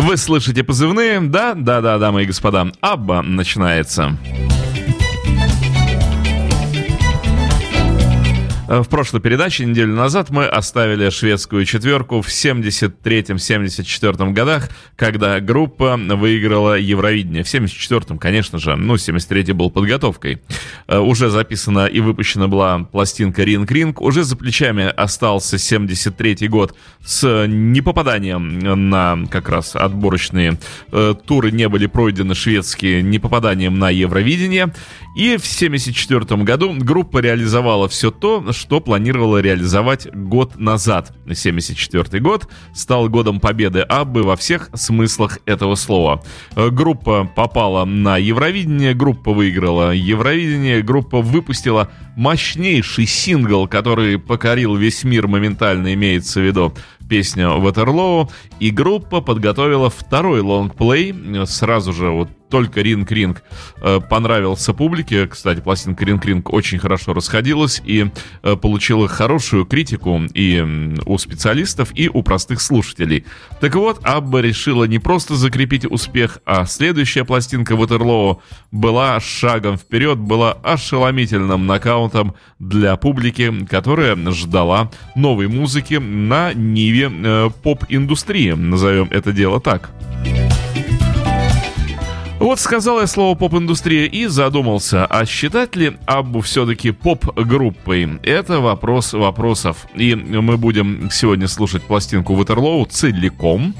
Вы слышите позывные? Да, да, да, дамы и господа. Абба начинается. В прошлой передаче, неделю назад, мы оставили шведскую четверку в 73-74 годах, когда группа выиграла Евровидение. В 74-м, конечно же, ну, 73-й был подготовкой. Э, уже записана и выпущена была пластинка «Ринг Ринг». Уже за плечами остался 73-й год с непопаданием на как раз отборочные э, туры не были пройдены шведские непопаданием на Евровидение. И в 1974 году группа реализовала все то, что планировала реализовать год назад. 1974 год стал годом победы Аббы во всех смыслах этого слова. Э, группа попала на Евровидение, группа выиграла Евровидение, группа выпустила мощнейший сингл, который покорил весь мир моментально, имеется в виду песня Ватерлоу, и группа подготовила второй лонгплей, сразу же вот только Ринг Ринг э, понравился публике. Кстати, пластинка Ринг Ринг очень хорошо расходилась и э, получила хорошую критику и у специалистов, и у простых слушателей. Так вот, Абба решила не просто закрепить успех, а следующая пластинка Ватерлоу была шагом вперед, была ошеломительным нокаутом для публики, которая ждала новой музыки на ниве э, поп-индустрии, назовем это дело так. Вот сказал я слово поп-индустрия и задумался, а считать ли Аббу все-таки поп-группой? Это вопрос вопросов. И мы будем сегодня слушать пластинку Ватерлоу целиком.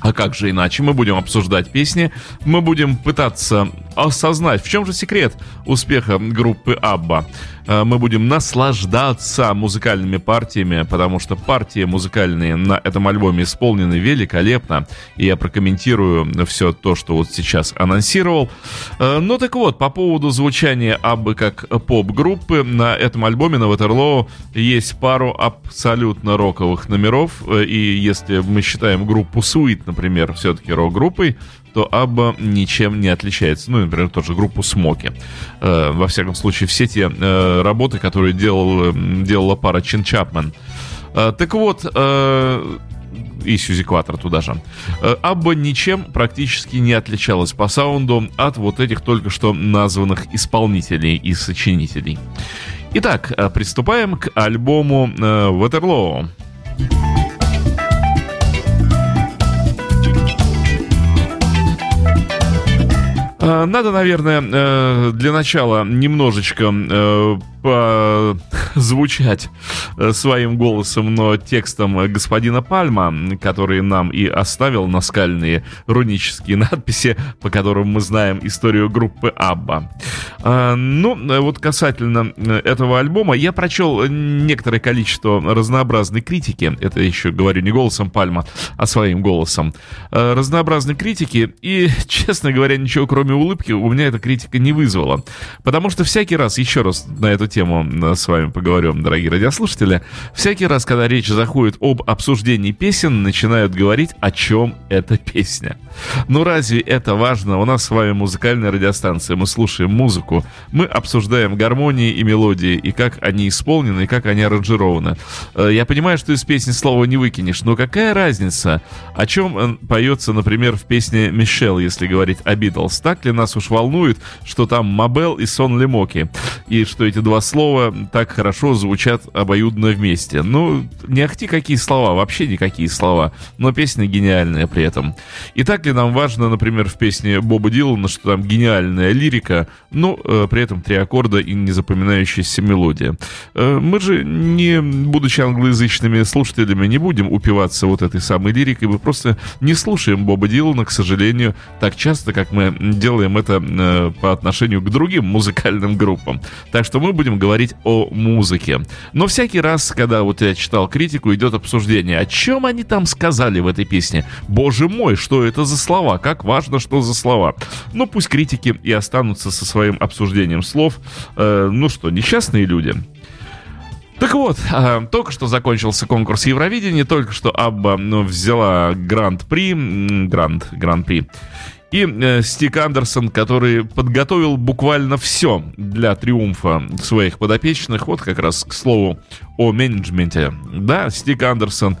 А как же иначе? Мы будем обсуждать песни, мы будем пытаться осознать, в чем же секрет успеха группы Абба. Э, мы будем наслаждаться музыкальными партиями, потому что партии музыкальные на этом альбоме исполнены великолепно. И я прокомментирую все то, что вот сейчас анонсировал. Э, ну так вот, по поводу звучания Аббы как поп-группы, на этом альбоме, на Ватерлоу, есть пару абсолютно роковых номеров. Э, и если мы считаем группу Sweet, например, все-таки рок-группой, то Абба ничем не отличается. Ну, например, тоже группу Смоки. Э, во всяком случае, все те э, работы, которые делал, делала пара Чин Чапмен. Э, так вот, э, и Сьюзи Кватер туда же. Э, Абба ничем практически не отличалась по саунду от вот этих только что названных исполнителей и сочинителей. Итак, э, приступаем к альбому э, Ватерлоу. Э, надо, наверное, э, для начала немножечко э, звучать своим голосом, но текстом господина Пальма, который нам и оставил наскальные рунические надписи, по которым мы знаем историю группы Абба. Ну, вот касательно этого альбома, я прочел некоторое количество разнообразной критики, это еще говорю не голосом Пальма, а своим голосом, разнообразной критики, и, честно говоря, ничего кроме улыбки у меня эта критика не вызвала. Потому что всякий раз, еще раз на эту тему э, с вами поговорю, дорогие радиослушатели, всякий раз, когда речь заходит об обсуждении песен, начинают говорить, о чем эта песня. Ну разве это важно? У нас с вами музыкальная радиостанция, мы слушаем музыку, мы обсуждаем гармонии и мелодии, и как они исполнены, и как они аранжированы. Э, я понимаю, что из песни слова не выкинешь, но какая разница, о чем э, поется, например, в песне «Мишел», если говорить о Битлз? Так ли нас уж волнует, что там Мабел и Сон Лемоки, и что эти два слова так хорошо звучат обоюдно вместе? Ну, не ахти какие слова, вообще никакие слова, но песня гениальная при этом. Итак, так ли нам важно, например, в песне Боба Дилана, что там гениальная лирика, но э, при этом три аккорда и незапоминающаяся мелодия. Э, мы же, не будучи англоязычными слушателями, не будем упиваться вот этой самой лирикой, мы просто не слушаем Боба Дилана, к сожалению, так часто, как мы делаем это э, по отношению к другим музыкальным группам. Так что мы будем говорить о музыке. Но всякий раз, когда вот я читал критику, идет обсуждение, о чем они там сказали в этой песне. Боже мой, что это за слова, как важно, что за слова. Ну, пусть критики и останутся со своим обсуждением слов. Э, ну что, несчастные люди. Так вот, э, только что закончился конкурс Евровидения, только что Абба ну, взяла Гранд-при, Гранд, Гран-при, и э, Стик Андерсон, который подготовил буквально все для триумфа своих подопечных. Вот как раз к слову о менеджменте. Да, Стик Андерсон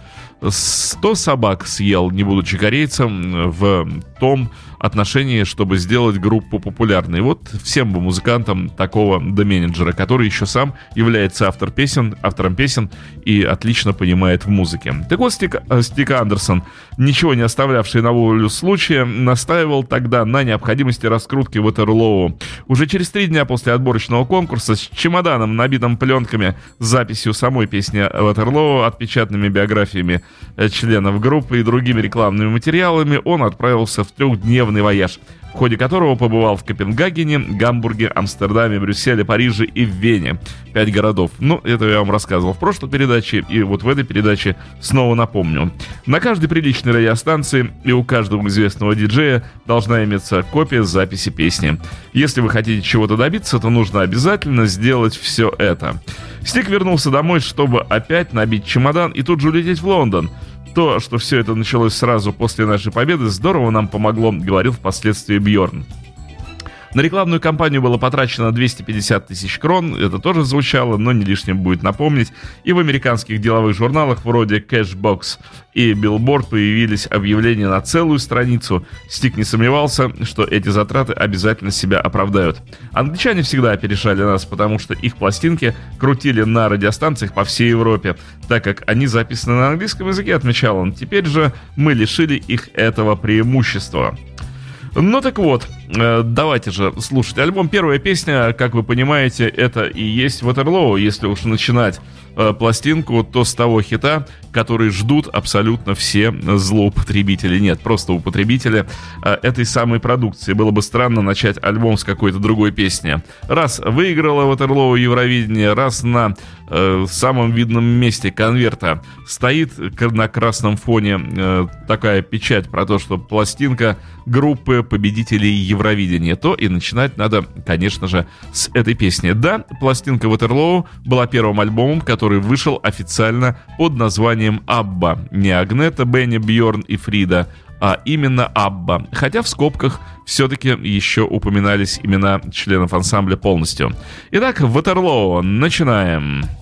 100 собак съел, не будучи корейцем, в том отношении, чтобы сделать группу популярной. Вот всем бы музыкантам такого до менеджера, который еще сам является автор песен, автором песен и отлично понимает в музыке. Так вот, Стик, э, Стик Андерсон, ничего не оставлявший на волю случая, настаивал тогда на необходимости раскрутки Ватерлоу. Уже через три дня после отборочного конкурса с чемоданом, набитым пленками с записью самой песни Ватерлоу, отпечатанными биографиями э, членов группы и другими рекламными материалами, он отправился в трехдневный вояж – в ходе которого побывал в Копенгагене, Гамбурге, Амстердаме, Брюсселе, Париже и в Вене. Пять городов. Ну, это я вам рассказывал в прошлой передаче, и вот в этой передаче снова напомню. На каждой приличной радиостанции и у каждого известного диджея должна иметься копия записи песни. Если вы хотите чего-то добиться, то нужно обязательно сделать все это. Стик вернулся домой, чтобы опять набить чемодан и тут же улететь в Лондон – то, что все это началось сразу после нашей победы, здорово нам помогло, говорил впоследствии Бьорн. На рекламную кампанию было потрачено 250 тысяч крон, это тоже звучало, но не лишним будет напомнить. И в американских деловых журналах вроде Cashbox и Billboard появились объявления на целую страницу. Стик не сомневался, что эти затраты обязательно себя оправдают. Англичане всегда опережали нас, потому что их пластинки крутили на радиостанциях по всей Европе, так как они записаны на английском языке, отмечал он. Теперь же мы лишили их этого преимущества. Ну так вот, давайте же слушать альбом. Первая песня, как вы понимаете, это и есть Ватерлоу, если уж начинать э, пластинку, то с того хита, который ждут абсолютно все злоупотребители. Нет, просто употребители э, этой самой продукции. Было бы странно начать альбом с какой-то другой песни. Раз выиграла Ватерлоу Евровидение, раз на э, самом видном месте конверта стоит на красном фоне э, такая печать про то, что пластинка группы победителей то и начинать надо, конечно же, с этой песни. Да, пластинка Ватерлоу была первым альбомом, который вышел официально под названием «Абба». Не Агнета, Бенни, Бьорн и Фрида, а именно Абба. Хотя в скобках все-таки еще упоминались имена членов ансамбля полностью. Итак, Ватерлоу, начинаем. Начинаем.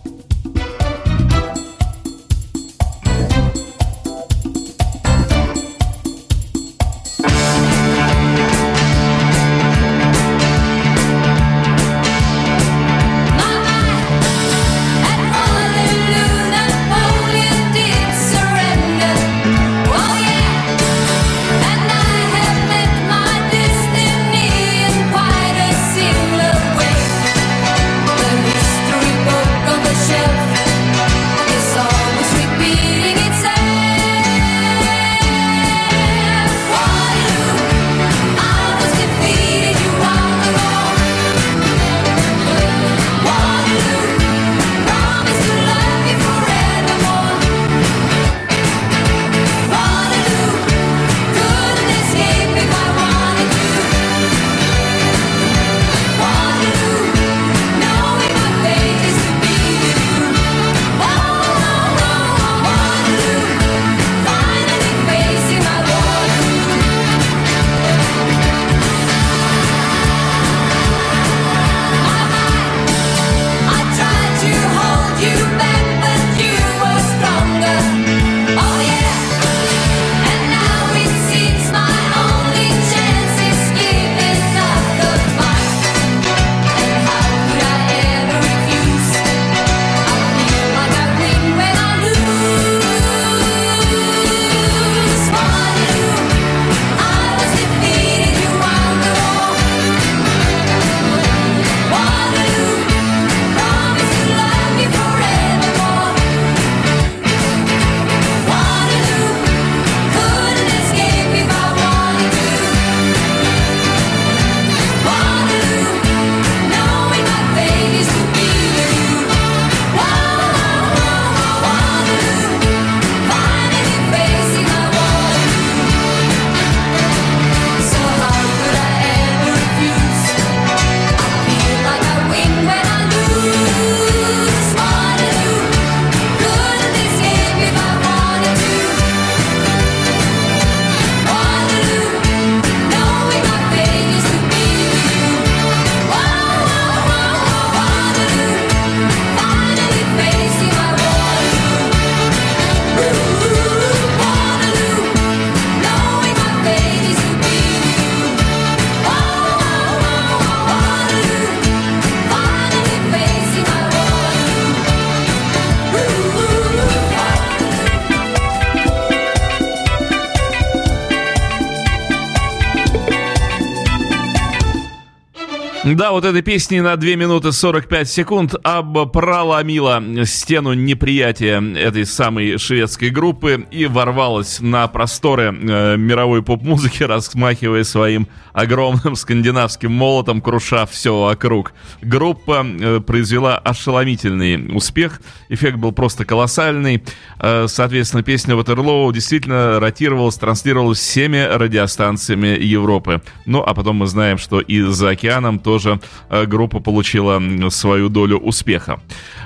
Да, вот этой песни на 2 минуты 45 секунд Абба проломила стену неприятия этой самой шведской группы и ворвалась на просторы э, мировой поп-музыки, размахивая своим огромным скандинавским молотом, круша все вокруг. Группа э, произвела ошеломительный успех, эффект был просто колоссальный. Э, соответственно, песня Ватерлоу действительно ротировалась, транслировалась всеми радиостанциями Европы. Ну, а потом мы знаем, что и за океаном тоже э, группа получила свою долю успеха.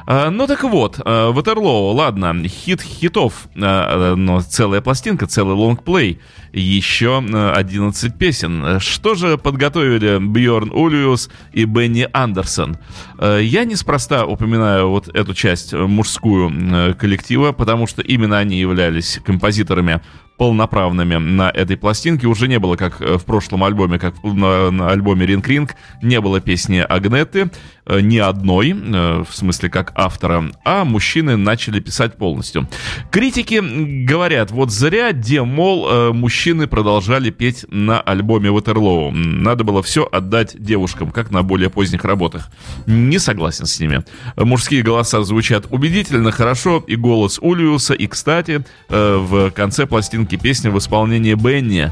Э, ну так вот, э, Waterloo, ладно, хит хитов, но целая пластинка, целый лонгплей, еще 11 песен. Что же подготовили Бьорн Ульвеус и Бенни Андерсон? Я неспроста упоминаю вот эту часть мужскую коллектива, потому что именно они являлись композиторами полноправными на этой пластинке. Уже не было, как в прошлом альбоме, как на, на альбоме Ring Ring, не было песни Агнеты, э, ни одной, э, в смысле как автора, а мужчины начали писать полностью. Критики говорят, вот зря, где, мол, э, мужчины продолжали петь на альбоме Ватерлоу. Надо было все отдать девушкам, как на более поздних работах. Не согласен с ними. Мужские голоса звучат убедительно, хорошо, и голос Ульюса, и, кстати, в конце пластинки песня в исполнении Бенни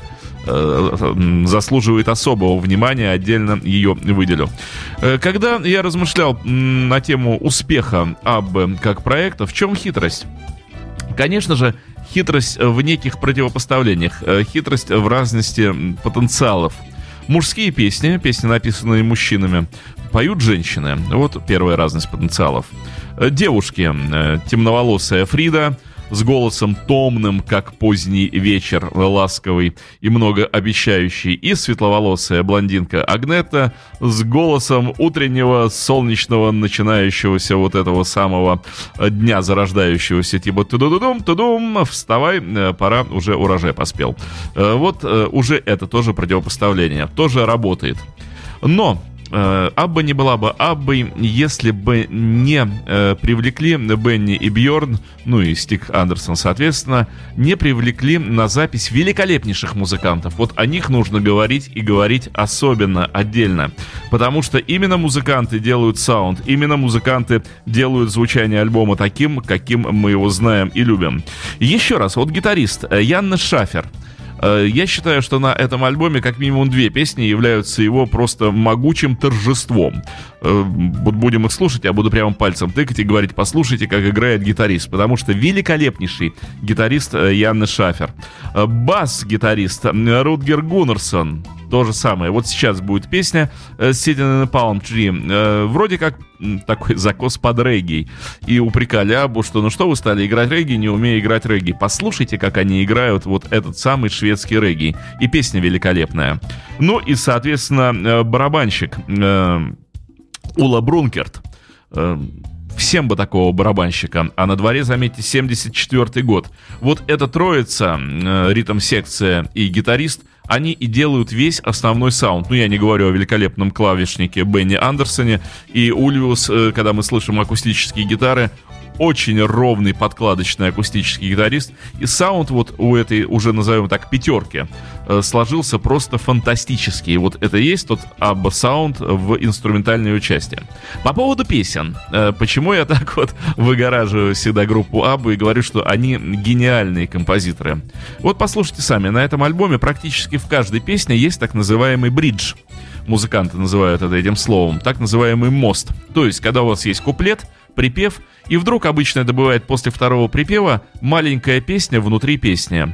заслуживает особого внимания, отдельно ее выделю. Когда я размышлял на тему успеха Аббы как проекта, в чем хитрость? Конечно же, хитрость в неких противопоставлениях, э, хитрость в разности потенциалов. Мужские песни, песни, написанные мужчинами, поют женщины. Вот первая разность потенциалов. Э, девушки, темноволосая Фрида – с голосом томным, как поздний вечер, ласковый и многообещающий, и светловолосая блондинка Агнета с голосом утреннего солнечного начинающегося вот этого самого дня зарождающегося, типа тудудудум, тудум, вставай, э, пора, уже урожай поспел. Э, вот э, уже это тоже противопоставление, тоже работает. Но Абба не была бы Аббой, если бы не э, привлекли Бенни и Бьорн, ну и Стик Андерсон, соответственно, не привлекли на запись великолепнейших музыкантов. Вот о них нужно говорить и говорить особенно отдельно. Потому что именно музыканты делают саунд, именно музыканты делают звучание альбома таким, каким мы его знаем и любим. Еще раз, вот гитарист э, Янна Шафер – Э, я считаю, что на этом альбоме как минимум две песни являются его просто могучим торжеством. Э, будем их слушать, я буду прямо пальцем тыкать и говорить, послушайте, как играет гитарист, потому что великолепнейший гитарист э, Янны Шафер. Бас-гитарист Рутгер Гуннерсон, то же самое. Вот сейчас будет песня Sitting in a Palm Tree. Вроде как такой закос под регги. И упрекали Абу, что ну что вы стали играть регги, не умея играть регги. Послушайте, как они играют вот этот самый шведский регги. И песня великолепная. Ну и, соответственно, э, барабанщик э, Ула Брункерт. Э, всем бы такого барабанщика. А на дворе, заметьте, 74 год. Вот эта троица, ритм-секция и гитарист, они и делают весь основной саунд. Ну, я не говорю о великолепном клавишнике Бенни Андерсоне и Ульвиус, э, когда мы слышим акустические гитары, очень ровный подкладочный акустический гитарист. И саунд вот у этой, уже назовем так, пятерки э, сложился просто фантастический. Вот это и есть тот абба саунд в инструментальной части. По поводу песен. Э, почему я так вот выгораживаю всегда группу Абба и говорю, что они гениальные композиторы? Вот послушайте сами, на этом альбоме практически в каждой песне есть так называемый бридж музыканты называют это этим словом, так называемый мост. То есть, когда у вас есть куплет, припев, и вдруг обычно это бывает после второго припева маленькая песня внутри песни.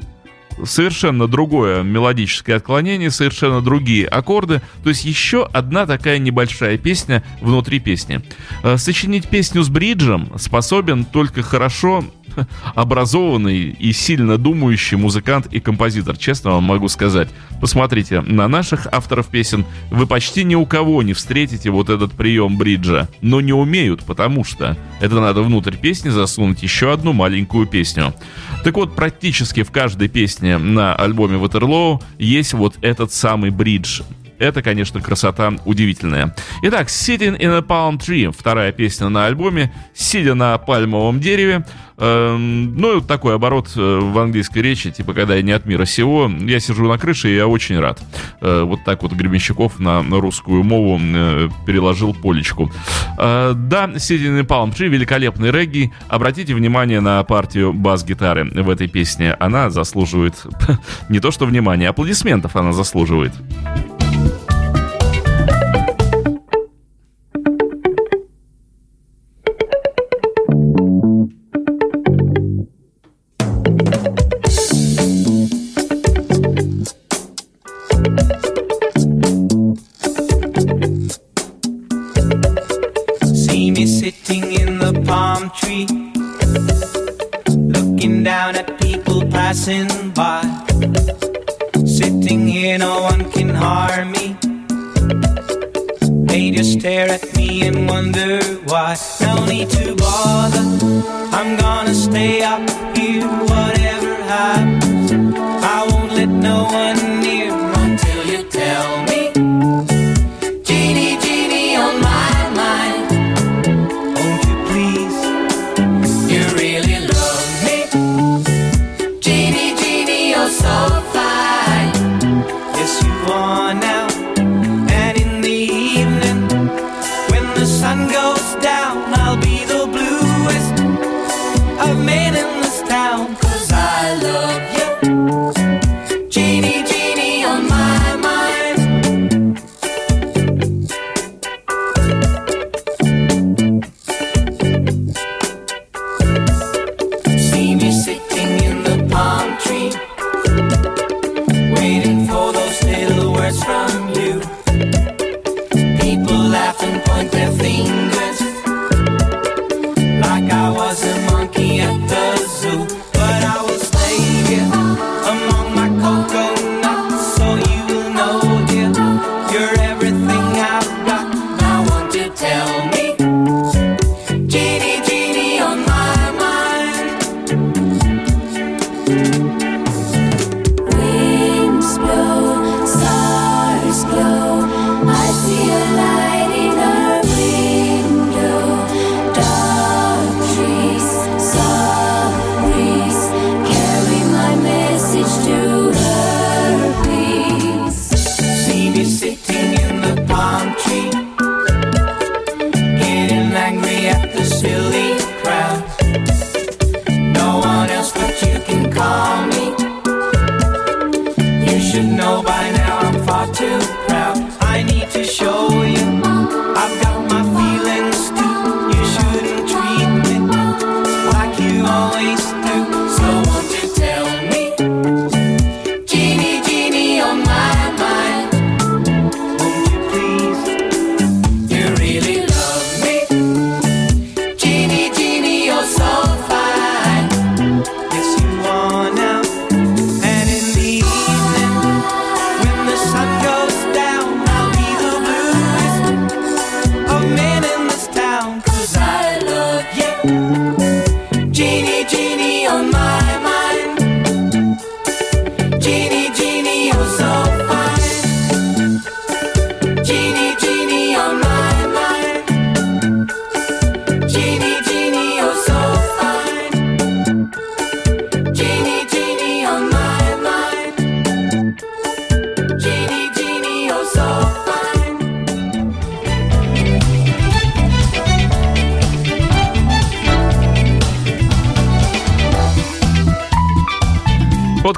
Совершенно другое мелодическое отклонение, совершенно другие аккорды, то есть еще одна такая небольшая песня внутри песни. Э, сочинить песню с бриджем способен только хорошо образованный и сильно думающий музыкант и композитор, честно вам могу сказать. Посмотрите, на наших авторов песен вы почти ни у кого не встретите вот этот прием бриджа, но не умеют, потому что это надо внутрь песни засунуть еще одну маленькую песню. Так вот, практически в каждой песне на альбоме Waterloo есть вот этот самый бридж. Это, конечно, красота удивительная. Итак, Sitting in a Palm Tree, вторая песня на альбоме, сидя на пальмовом дереве. Эм, ну, такой оборот э, в английской речи, типа, когда я не от мира сего, я сижу на крыше, и я очень рад. Э, вот так вот Гребенщиков на, на русскую мову э, переложил полечку. Да, Sitting in Palm Tree, великолепный регги. Обратите внимание на партию бас-гитары в этой песне. Она заслуживает не то что внимания, аплодисментов она заслуживает. stare at me and wonder why. No need to bother, I'm gonna stay up here, whatever happens. I won't let no one near me.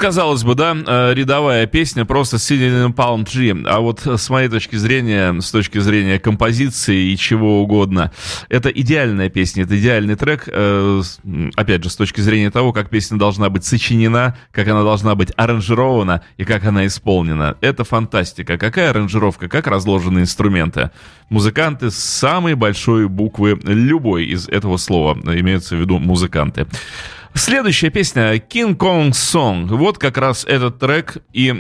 Казалось бы, да, э, рядовая песня, просто Sitting in Palm Tree. А вот с моей точки зрения, с точки зрения композиции и чего угодно, это идеальная песня, это идеальный трек. Э, опять же, с точки зрения того, как песня должна быть сочинена, как она должна быть аранжирована и как она исполнена. Это фантастика. Какая аранжировка, как разложены инструменты. Музыканты с самой большой буквы любой из этого слова, имеются в виду музыканты. Следующая песня King Kong Song. Вот как раз этот трек и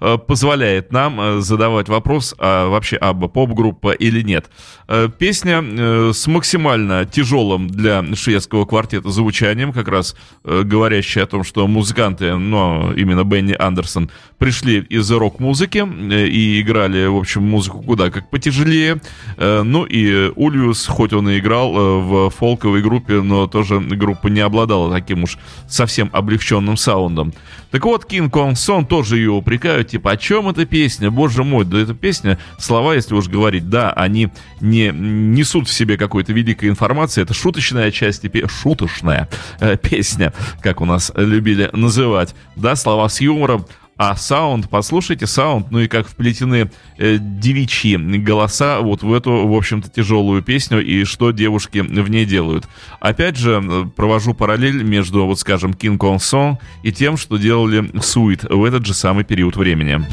э, позволяет нам э, задавать вопрос, а вообще Абба поп-группа или нет. Э, песня с максимально тяжелым для шведского квартета звучанием, как раз говорящая о том, что музыканты, но именно Бенни Андерсон, пришли из рок-музыки и играли, в общем, музыку куда как потяжелее. Ну и Ульюс, хоть он и играл в фолковой группе, но тоже группа не обладала таким уж совсем облегченным саундом. Так вот, King Kong Song тоже ее упрекают, типа, о чем эта песня? Боже мой, да эта песня, слова, если уж говорить, да, они не несут в себе какой-то великой информации, это шуточная часть, шуточная э, песня, как у нас любили называть, да, слова с юмором, а саунд, послушайте саунд, ну и как вплетены э, девичьи голоса вот в эту, в общем-то, тяжелую песню и что девушки в ней делают. Опять же, э, провожу параллель между, вот скажем, King Kong Song и тем, что делали Sweet в этот же самый период времени.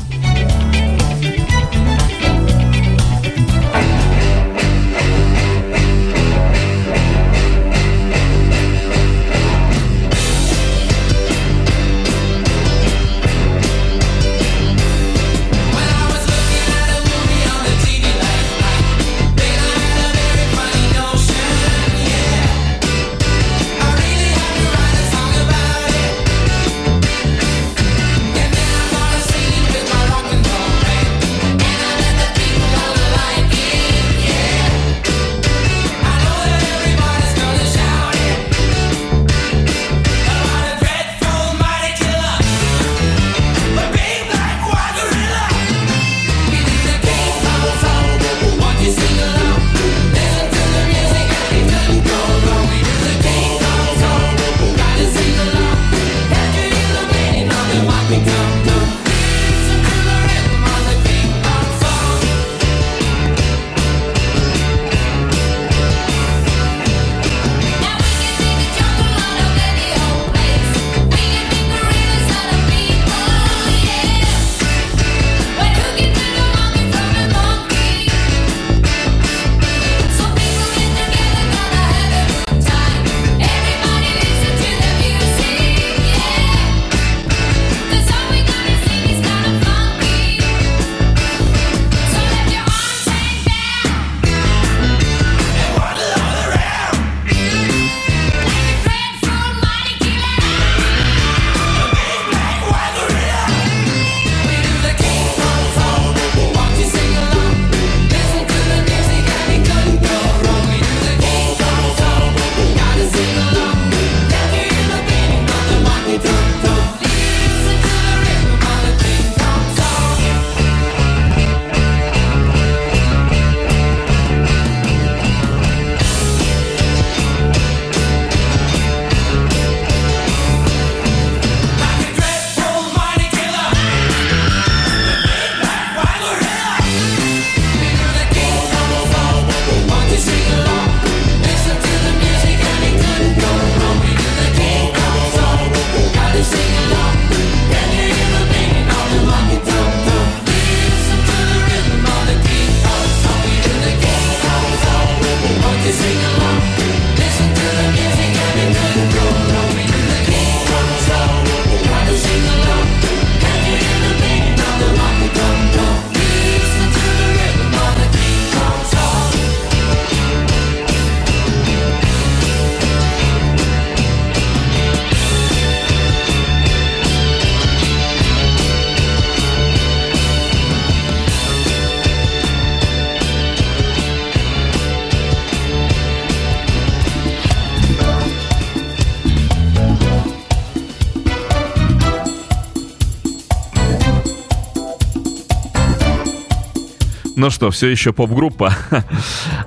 Что, все еще поп-группа.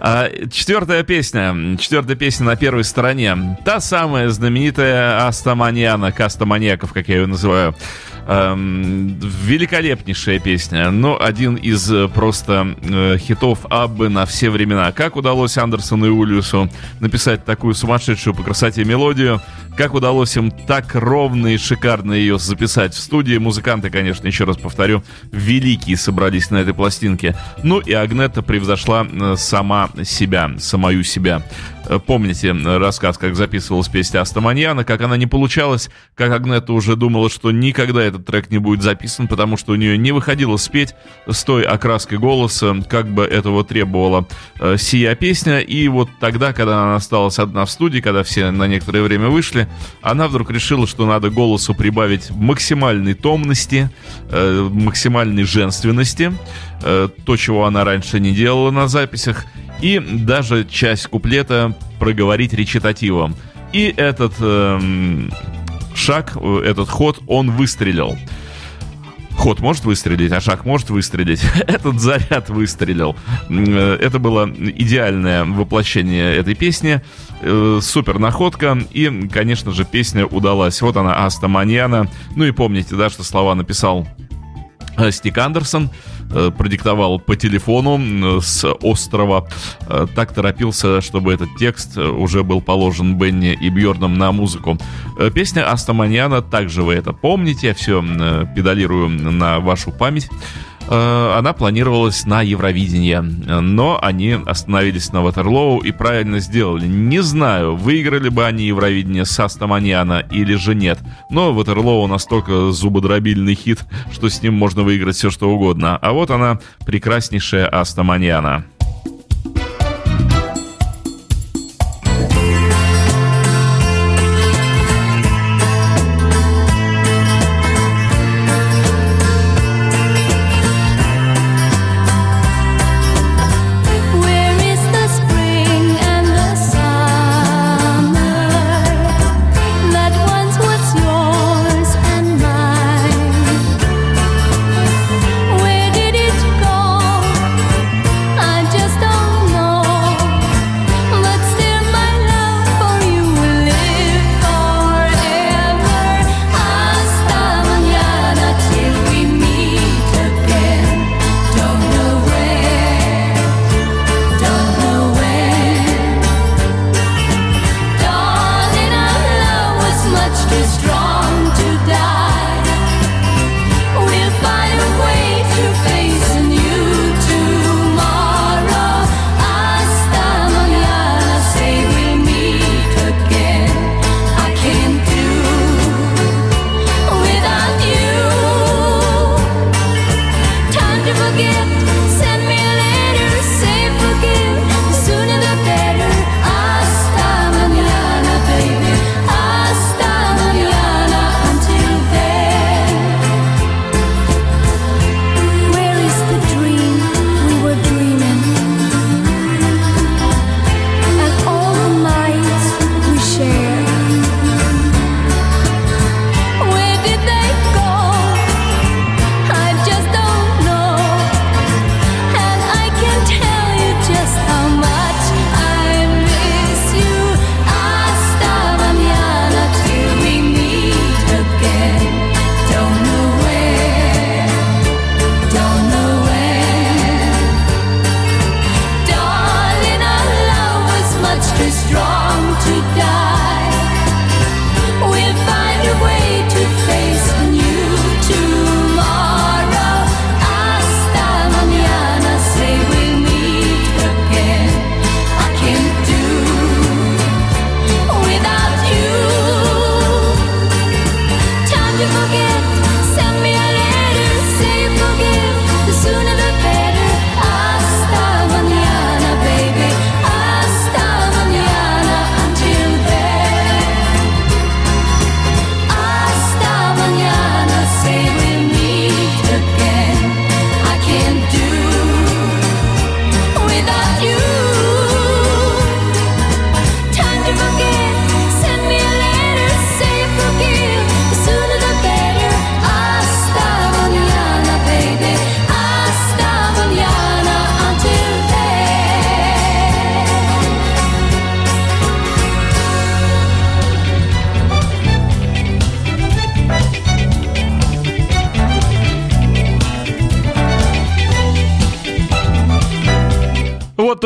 А, четвертая песня. Четвертая песня на первой стороне. Та самая знаменитая Астаманьяна, Кастаманьяков, как я ее называю. Эм, великолепнейшая песня, но один из э, просто э, хитов Аббы на все времена. Как удалось Андерсону и Ульюсу написать такую сумасшедшую по красоте мелодию? Как удалось им так ровно и шикарно ее записать в студии? Музыканты, конечно, еще раз повторю, великие собрались на этой пластинке. Ну и Агнета превзошла э, сама себя, самую себя. Э, помните рассказ, как записывалась песня Астаманьяна, как она не получалась, как Агнета уже думала, что никогда этот трек не будет записан, потому что у нее не выходило спеть с той окраской голоса, как бы этого требовала э, сия песня. И вот тогда, когда она осталась одна в студии, когда все на некоторое время вышли, она вдруг решила, что надо голосу прибавить максимальной томности, э, максимальной женственности, э, то, чего она раньше не делала на записях, и даже часть куплета проговорить речитативом. И этот э, шаг, этот ход, он выстрелил. Ход может выстрелить, а шаг может выстрелить. Этот заряд выстрелил. Э, это было идеальное воплощение этой песни. Э, супер находка. И, конечно же, песня удалась. Вот она, Аста Маньяна. Ну и помните, да, что слова написал э, Стик Андерсон. Э, продиктовал по телефону с острова. Э, так торопился, чтобы этот текст уже был положен Бенни и Бьорном на музыку. Э, песня Астаманьяна, также вы это помните, я все педалирую на вашу память. Э, она планировалась на Евровидение, но они остановились на Ватерлоу и правильно сделали. Не знаю, выиграли бы они Евровидение с Астаманьяна или же нет, но Ватерлоу настолько зубодробильный хит, что с ним можно выиграть все что угодно. А вот она, прекраснейшая Астаманьяна.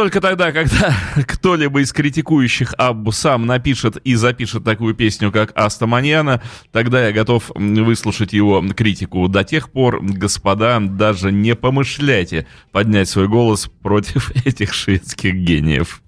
Только тогда, когда кто-либо из критикующих Аббу сам напишет и запишет такую песню, как Аста Маньяна, тогда я готов выслушать его критику. До тех пор, господа, даже не помышляйте поднять свой голос против этих шведских гениев.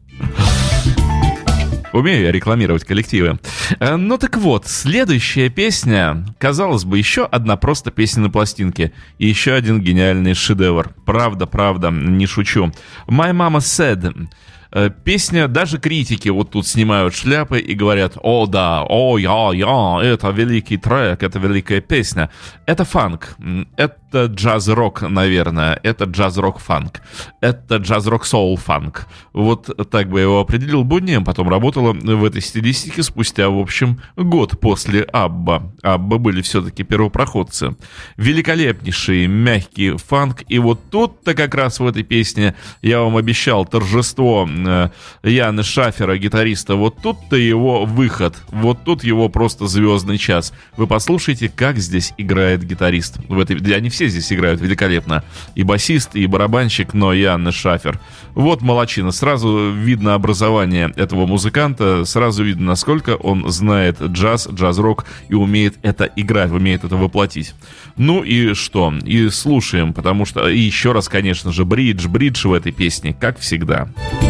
Умею я рекламировать коллективы. Э, ну так вот, следующая песня, казалось бы, еще одна просто песня на пластинке. И еще один гениальный шедевр. Правда, правда, не шучу. My Mama Said. Э, песня, даже критики вот тут снимают шляпы и говорят, о да, о я, я, это великий трек, это великая песня. Это фанк, это джаз-рок, наверное, это джаз-рок-фанк, это джаз-рок-соул-фанк. Вот так бы я его определил. Буднием потом работала в этой стилистике спустя, в общем, год после Абба. Абба были все-таки первопроходцы. Великолепнейший, мягкий фанк. И вот тут-то как раз в этой песне я вам обещал торжество э, Яны Шафера, гитариста. Вот тут-то его выход. Вот тут его просто звездный час. Вы послушайте, как здесь играет гитарист. В этой... Они все здесь играют великолепно. И басист, и барабанщик, но Яна Шафер. Вот молочина. Сразу видно образование этого музыканта. Сразу видно, насколько он знает джаз, джаз-рок и умеет это играть, умеет это воплотить. Ну и что? И слушаем, потому что... И еще раз, конечно же, бридж, бридж в этой песне, как всегда. Всегда.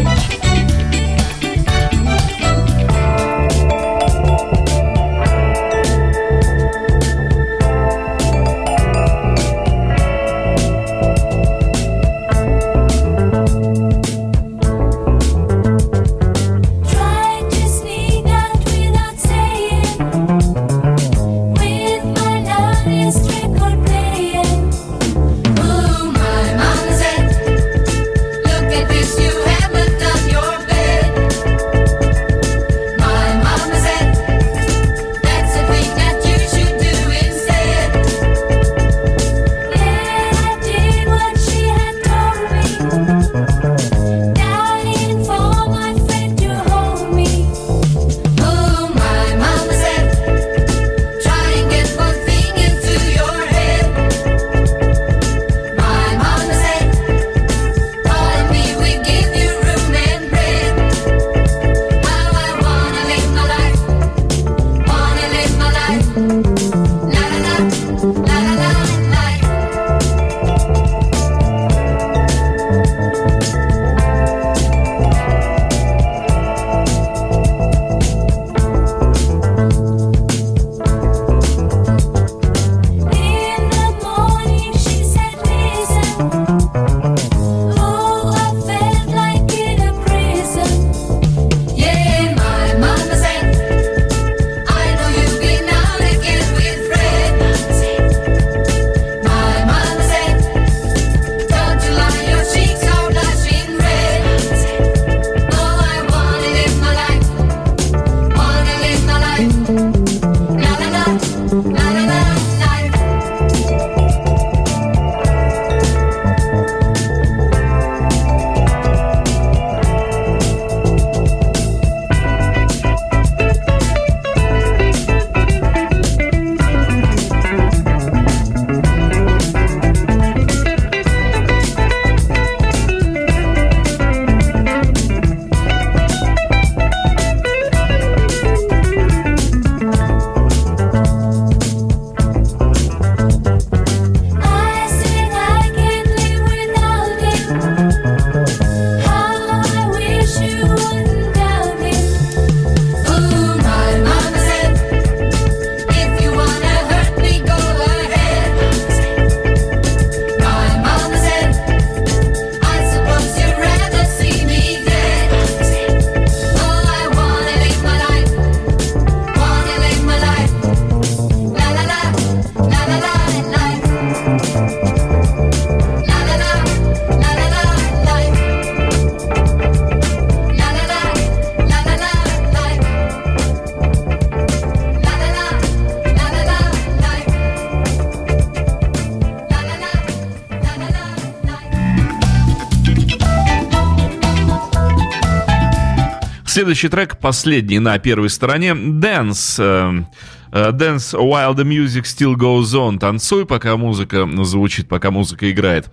Следующий трек, последний на первой стороне, Dance. Э, э, Dance while the music still goes on. Танцуй, пока музыка звучит, пока музыка играет.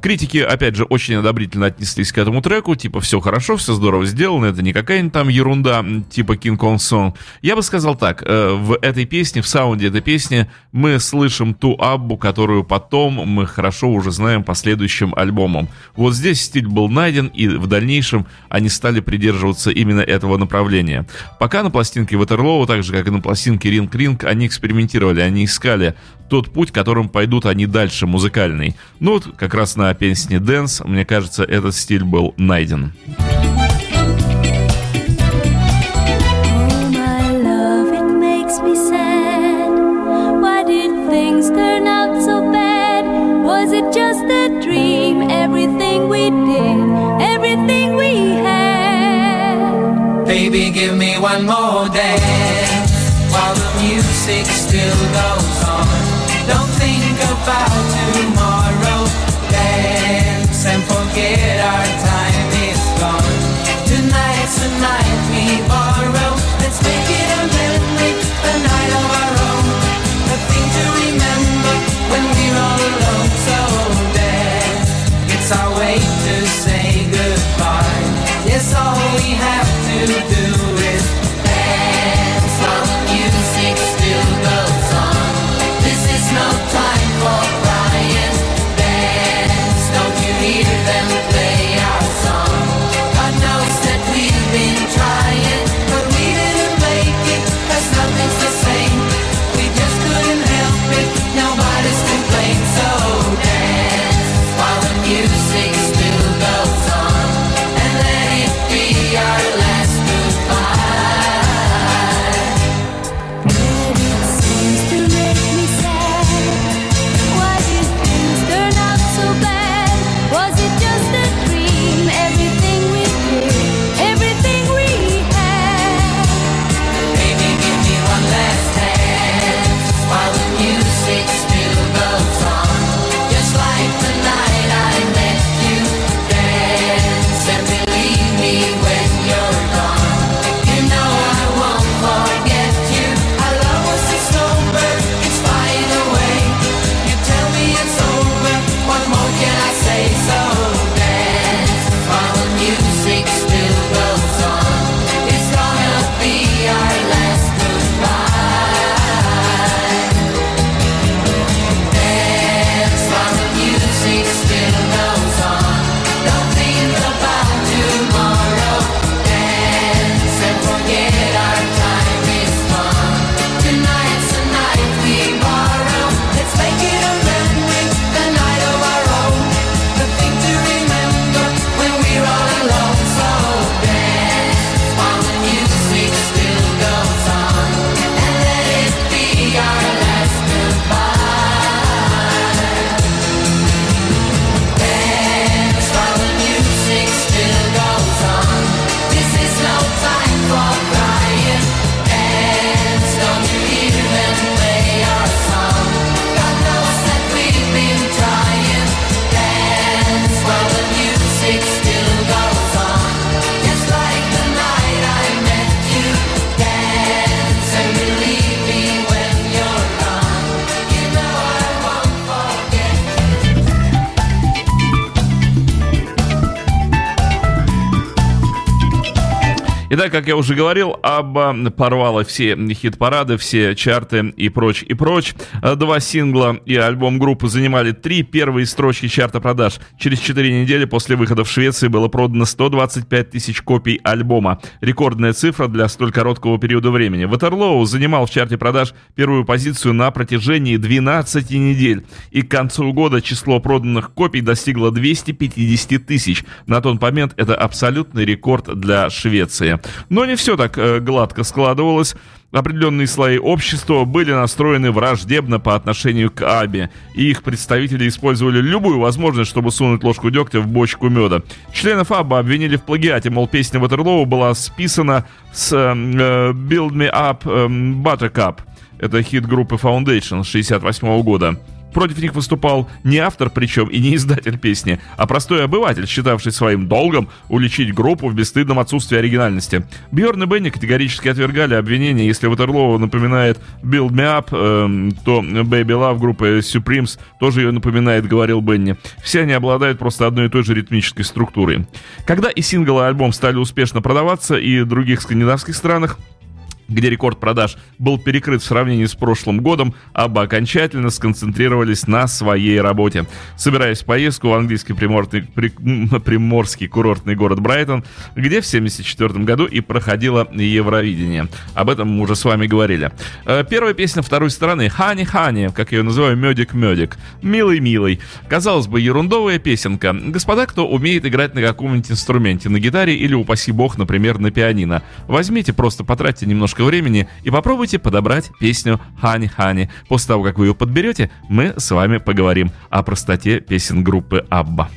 Критики, опять же, очень одобрительно отнеслись к этому треку, типа, все хорошо, все здорово сделано, это не какая-нибудь там ерунда, типа King Kong Song. Я бы сказал так, э, в этой песне, в саунде этой песни мы слышим ту Аббу, которую потом мы хорошо уже знаем по следующим альбомам. Вот здесь стиль был найден, и в дальнейшем они стали придерживаться именно этого направления. Пока на пластинке Waterloo, так же, как и на пластинке Ring Ring, они экспериментировали, они искали тот путь, которым пойдут они дальше, музыкальный. Ну вот как раз на песне Dance, мне кажется, этот стиль был найден. just a dream? Everything we did, everything we had. Baby, give me one more dance about tomorrow. Dance and forget our time is gone. Tonight's the night we borrow. Let's make it a memory, night of our own. A thing to remember when we're all alone. So dance, it's our way to say goodbye. All we have to do Итак, как я уже говорил, Абба порвала все хит-парады, все чарты и прочь, и прочь. Два сингла и альбом группы занимали три первые строчки чарта продаж. Через четыре недели после выхода в Швеции было продано 125 тысяч копий альбома. Рекордная цифра для столь короткого периода времени. Ватерлоу занимал в чарте продаж первую позицию на протяжении 12 недель. И к концу года число проданных копий достигло 250 тысяч. На тот момент это абсолютный рекорд для Швеции. Но не все так э, гладко складывалось. Определенные слои общества были настроены враждебно по отношению к Абе, и их представители использовали любую возможность, чтобы сунуть ложку дегтя в бочку меда. Членов Аба обвинили в плагиате, мол, песня Ватерлоу была списана с э, Build Me Up э, Buttercup. Это хит группы Foundation 68 года. Против них выступал не автор причем и не издатель песни, а простой обыватель, считавший своим долгом уличить группу в бесстыдном отсутствии оригинальности. Бьорн и Бенни категорически отвергали обвинения, если Ватерлоу напоминает Build Me Up, э, то Baby Love группы Supremes тоже ее напоминает, говорил Бенни. Все они обладают просто одной и той же ритмической структурой. Когда и сингл, и альбом стали успешно продаваться и в других скандинавских странах, где рекорд продаж был перекрыт в сравнении с прошлым годом, оба окончательно сконцентрировались на своей работе. Собираясь в поездку в английский приморный, при, приморский курортный город Брайтон, где в 1974 году и проходило Евровидение. Об этом мы уже с вами говорили. Э, первая песня второй стороны «Хани Хани», как я ее называю, «Медик Медик». «Милый-милый». Казалось бы, ерундовая песенка. Господа, кто умеет играть на каком-нибудь инструменте, на гитаре или, упаси бог, например, на пианино. Возьмите, просто потратьте немножко немножко времени и попробуйте подобрать песню «Хани Хани». После того, как вы ее подберете, мы с вами поговорим о простоте песен группы «Абба».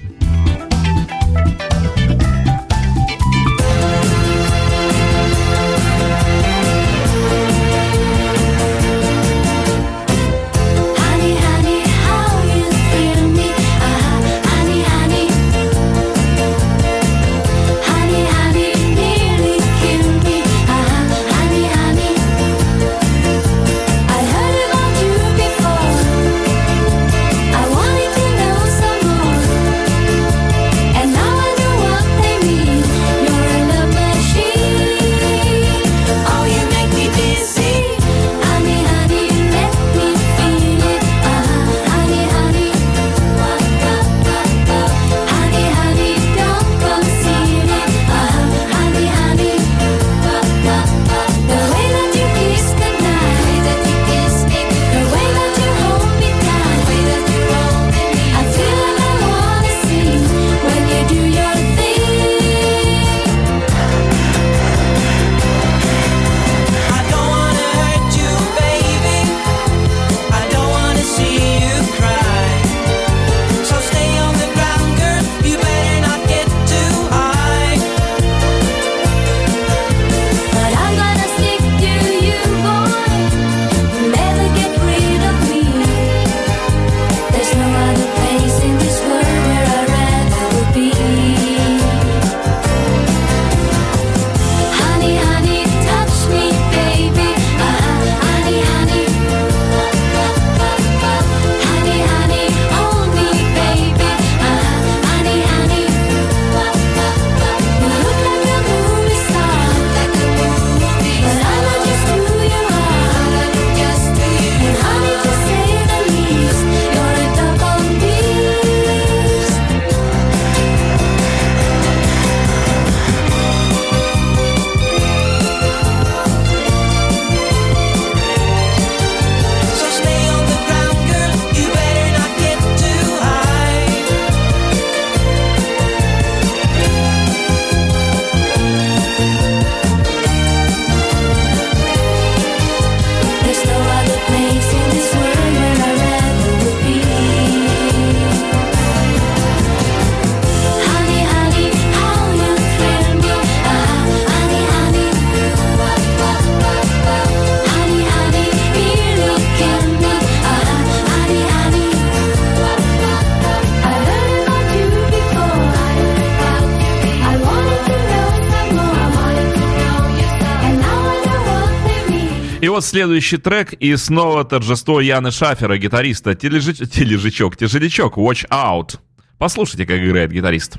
Вот следующий трек и снова торжество Яны Шафера, гитариста. Тележич... Тележичок, тяжелячок, Watch Out. Послушайте, как играет гитарист.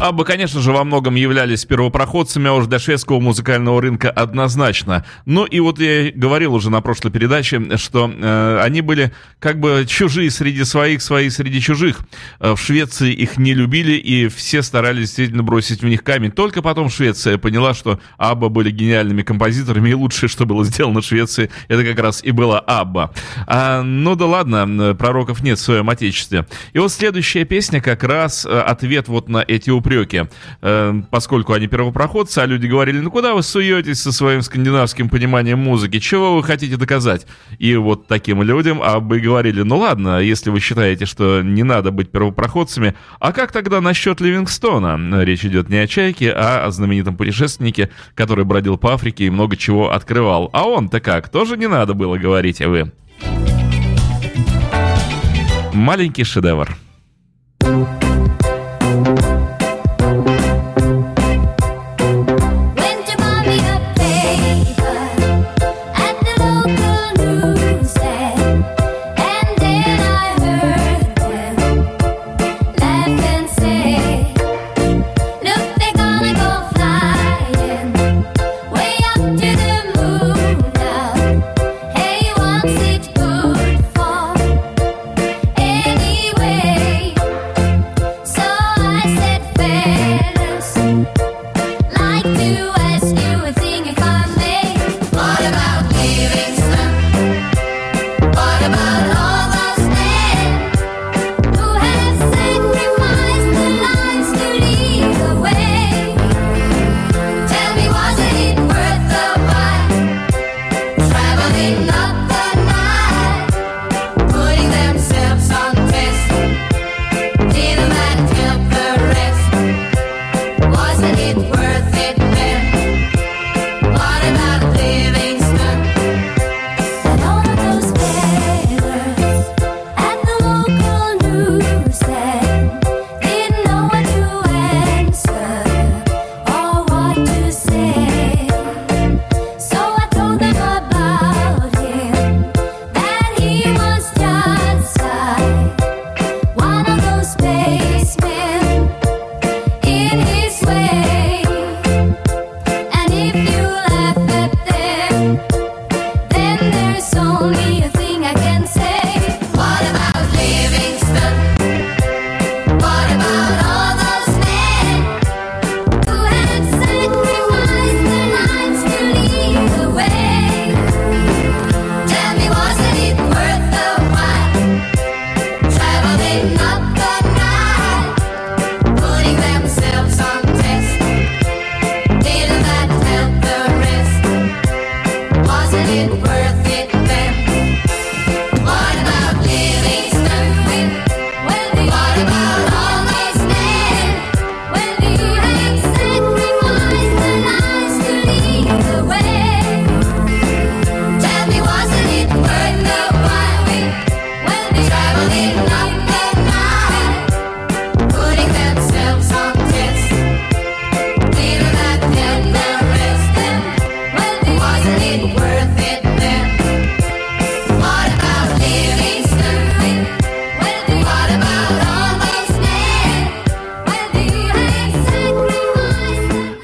Абба, конечно же, во многом являлись первопроходцами, а уж до шведского музыкального рынка однозначно. Ну и вот я говорил уже на прошлой передаче, что э, они были как бы чужие среди своих, свои среди чужих. Э, в Швеции их не любили, и все старались действительно бросить в них камень. Только потом Швеция поняла, что Абба были гениальными композиторами, и лучшее, что было сделано в Швеции, это как раз и было Абба. А, ну да ладно, пророков нет в своем отечестве. И вот следующая песня как раз э, ответ вот на эти упреки упреки, э, поскольку они первопроходцы, а люди говорили, ну куда вы суетесь со своим скандинавским пониманием музыки, чего вы хотите доказать? И вот таким людям а бы говорили, ну ладно, если вы считаете, что не надо быть первопроходцами, а как тогда насчет Ливингстона? Речь идет не о Чайке, а о знаменитом путешественнике, который бродил по Африке и много чего открывал. А он-то как, тоже не надо было, говорить, а вы. Маленький шедевр.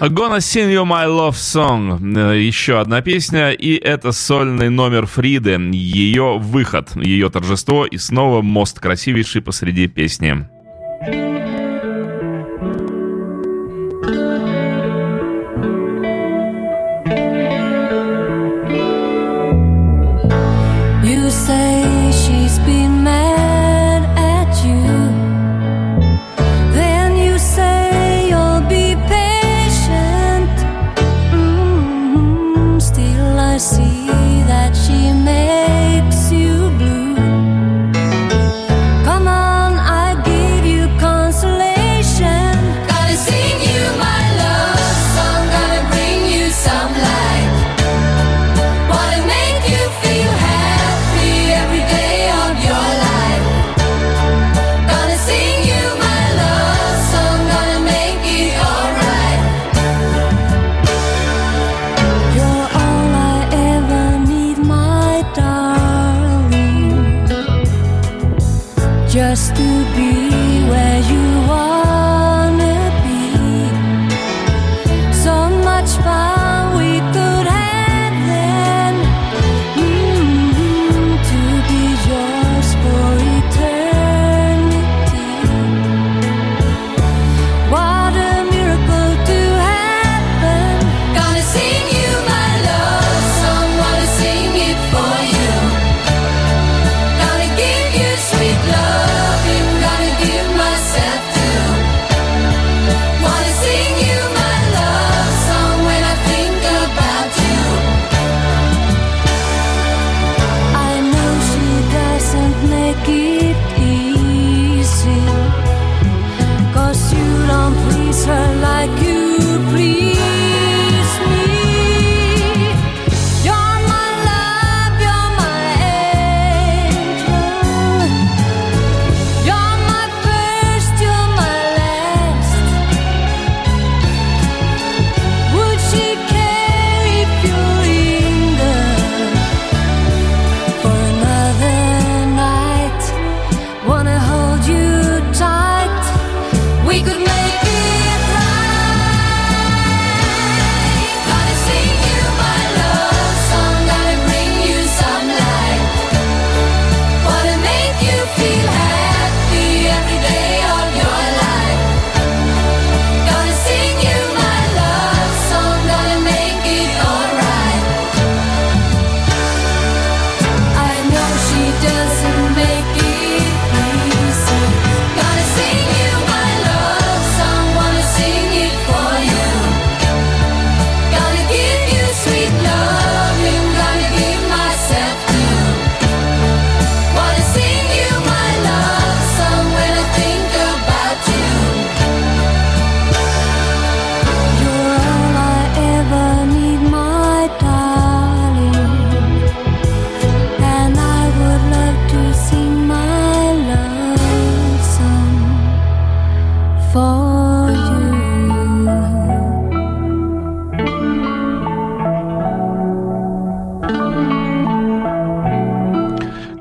Gonna Sing You My Love Song. Э, еще одна песня, и это сольный номер Фриды. Ее выход, ее торжество, и снова мост красивейший посреди песни.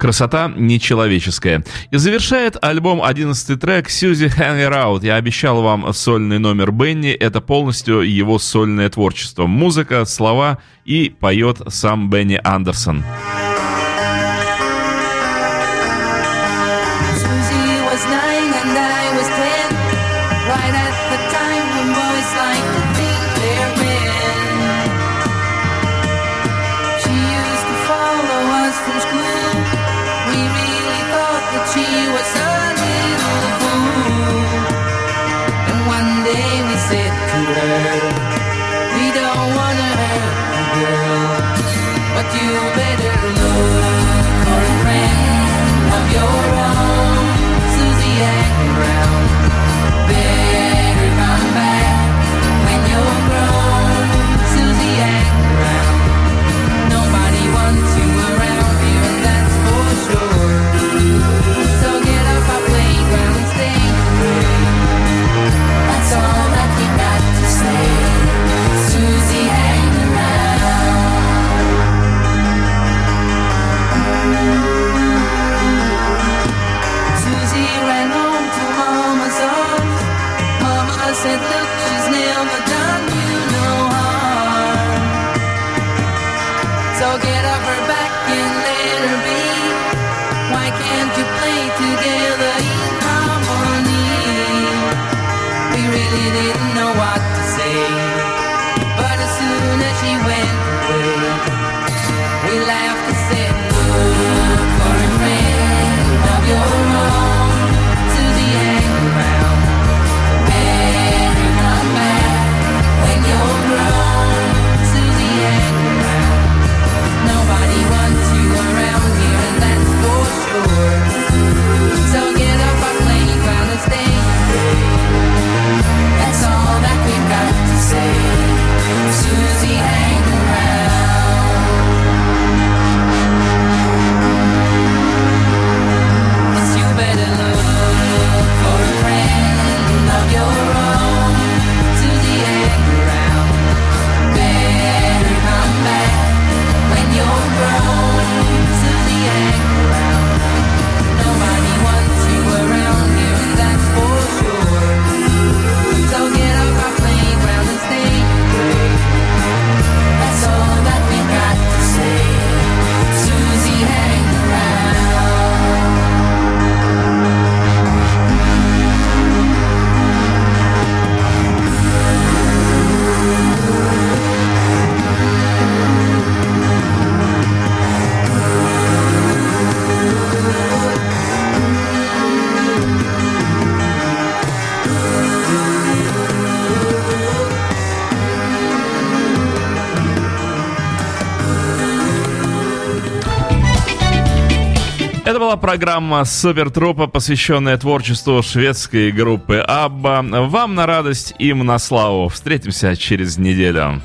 Красота нечеловеческая. И завершает альбом 11 трек Сьюзи Hang Out. Я обещал вам сольный номер Бенни. Это полностью его сольное творчество. Музыка, слова и поет сам Бенни Андерсон. didn't know what to say. But as soon as she went away, we laughed and said, Look for a friend of your own to the end. around. Better come back when you're grown to the end." around. Программа Супер Трупа, посвященная творчеству шведской группы Абба. Вам на радость, им на славу. Встретимся через неделю.